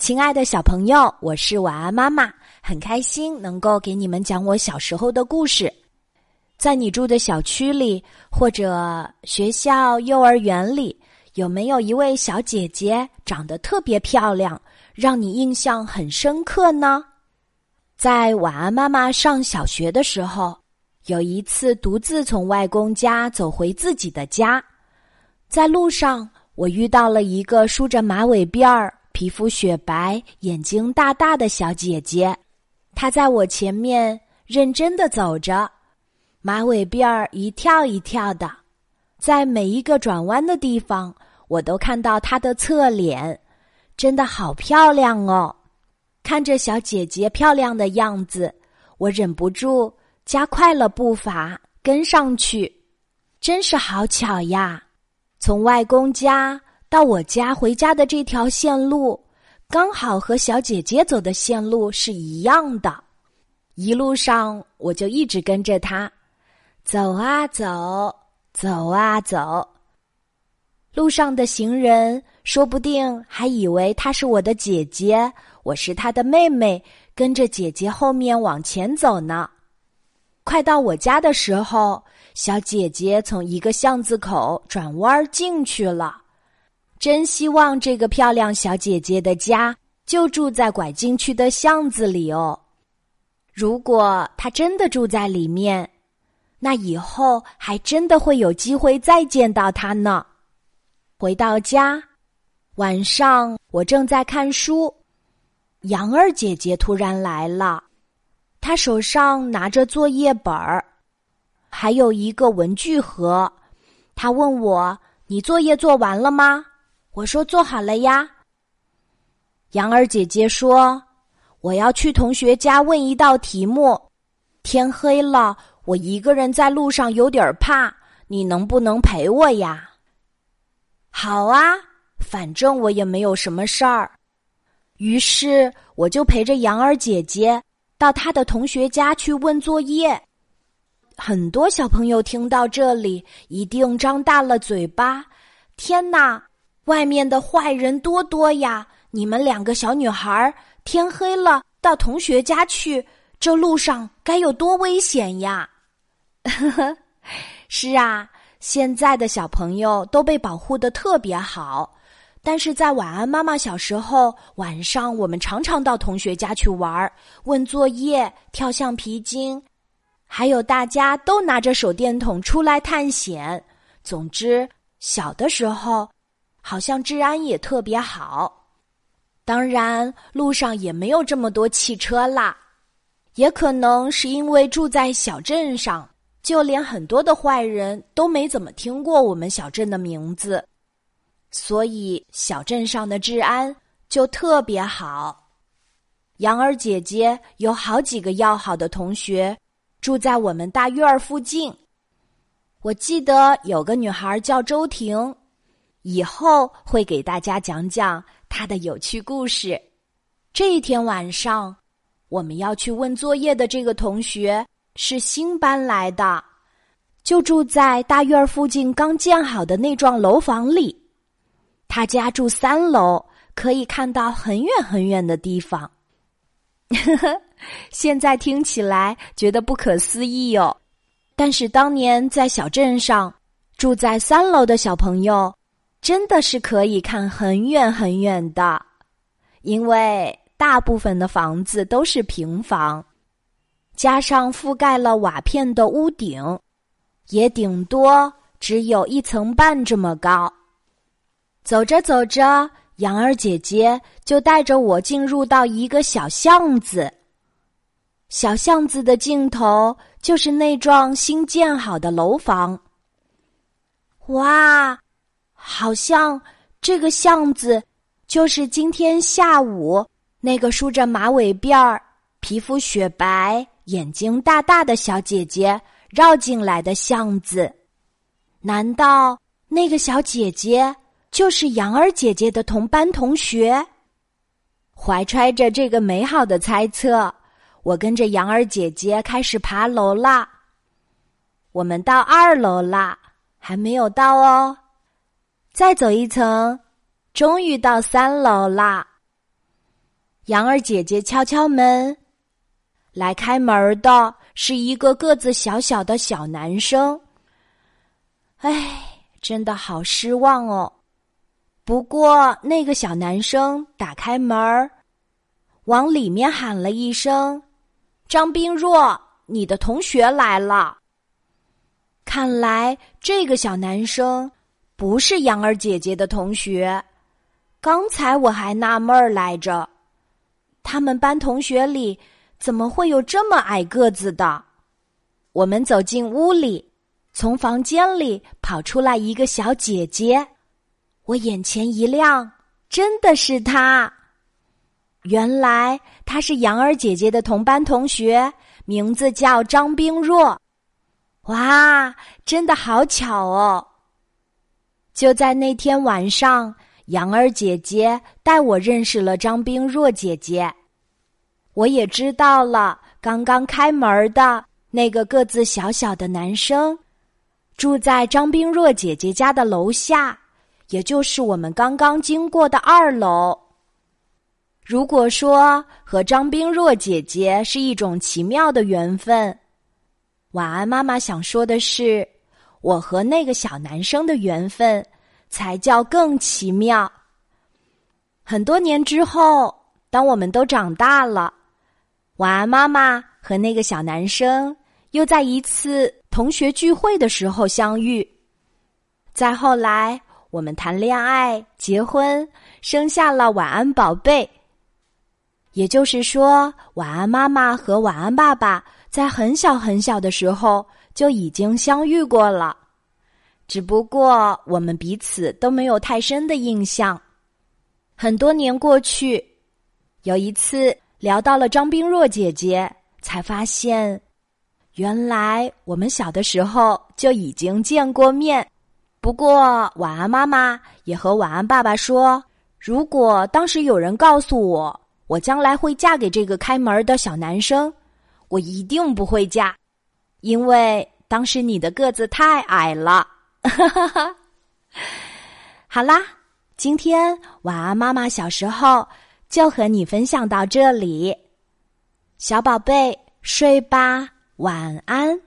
亲爱的小朋友，我是晚安妈妈，很开心能够给你们讲我小时候的故事。在你住的小区里，或者学校、幼儿园里，有没有一位小姐姐长得特别漂亮，让你印象很深刻呢？在晚安妈妈上小学的时候，有一次独自从外公家走回自己的家，在路上我遇到了一个梳着马尾辫儿。皮肤雪白、眼睛大大的小姐姐，她在我前面认真的走着，马尾辫儿一跳一跳的，在每一个转弯的地方，我都看到她的侧脸，真的好漂亮哦！看着小姐姐漂亮的样子，我忍不住加快了步伐跟上去，真是好巧呀！从外公家。到我家回家的这条线路，刚好和小姐姐走的线路是一样的。一路上，我就一直跟着她，走啊走，走啊走。路上的行人说不定还以为她是我的姐姐，我是她的妹妹，跟着姐姐后面往前走呢。快到我家的时候，小姐姐从一个巷子口转弯进去了。真希望这个漂亮小姐姐的家就住在拐进去的巷子里哦。如果她真的住在里面，那以后还真的会有机会再见到她呢。回到家，晚上我正在看书，杨儿姐姐突然来了，她手上拿着作业本儿，还有一个文具盒。她问我：“你作业做完了吗？”我说做好了呀。杨儿姐姐说：“我要去同学家问一道题目。天黑了，我一个人在路上有点怕，你能不能陪我呀？”好啊，反正我也没有什么事儿。于是我就陪着杨儿姐姐到她的同学家去问作业。很多小朋友听到这里，一定张大了嘴巴。天哪！外面的坏人多多呀！你们两个小女孩，天黑了到同学家去，这路上该有多危险呀！是啊，现在的小朋友都被保护的特别好，但是在晚安妈妈小时候，晚上我们常常到同学家去玩，问作业、跳橡皮筋，还有大家都拿着手电筒出来探险。总之，小的时候。好像治安也特别好，当然路上也没有这么多汽车啦。也可能是因为住在小镇上，就连很多的坏人都没怎么听过我们小镇的名字，所以小镇上的治安就特别好。杨儿姐姐有好几个要好的同学住在我们大院儿附近，我记得有个女孩叫周婷。以后会给大家讲讲他的有趣故事。这一天晚上，我们要去问作业的这个同学是新搬来的，就住在大院附近刚建好的那幢楼房里。他家住三楼，可以看到很远很远的地方。呵呵，现在听起来觉得不可思议哦，但是当年在小镇上住在三楼的小朋友。真的是可以看很远很远的，因为大部分的房子都是平房，加上覆盖了瓦片的屋顶，也顶多只有一层半这么高。走着走着，杨儿姐姐就带着我进入到一个小巷子，小巷子的尽头就是那幢新建好的楼房。哇！好像这个巷子，就是今天下午那个梳着马尾辫儿、皮肤雪白、眼睛大大的小姐姐绕进来的巷子。难道那个小姐姐就是杨儿姐姐的同班同学？怀揣着这个美好的猜测，我跟着杨儿姐姐开始爬楼啦。我们到二楼啦，还没有到哦。再走一层，终于到三楼啦。羊儿姐姐敲敲门，来开门的是一个个子小小的小男生。唉，真的好失望哦。不过那个小男生打开门儿，往里面喊了一声：“张冰若，你的同学来了。”看来这个小男生不是羊儿姐姐的同学。刚才我还纳闷儿来着。他们班同学里怎么会有这么矮个子的？我们走进屋里，从房间里跑出来一个小姐姐，我眼前一亮，真的是她！原来她是杨儿姐姐的同班同学，名字叫张冰若。哇，真的好巧哦！就在那天晚上。杨儿姐姐带我认识了张冰若姐姐，我也知道了刚刚开门的那个个子小小的男生，住在张冰若姐姐家的楼下，也就是我们刚刚经过的二楼。如果说和张冰若姐姐是一种奇妙的缘分，晚安妈妈想说的是，我和那个小男生的缘分。才叫更奇妙。很多年之后，当我们都长大了，晚安妈妈和那个小男生又在一次同学聚会的时候相遇。再后来，我们谈恋爱、结婚，生下了晚安宝贝。也就是说，晚安妈妈和晚安爸爸在很小很小的时候就已经相遇过了。只不过我们彼此都没有太深的印象。很多年过去，有一次聊到了张冰若姐姐，才发现，原来我们小的时候就已经见过面。不过晚安妈妈也和晚安爸爸说，如果当时有人告诉我我将来会嫁给这个开门的小男生，我一定不会嫁，因为当时你的个子太矮了。哈哈哈，好啦，今天晚安妈妈小时候就和你分享到这里，小宝贝睡吧，晚安。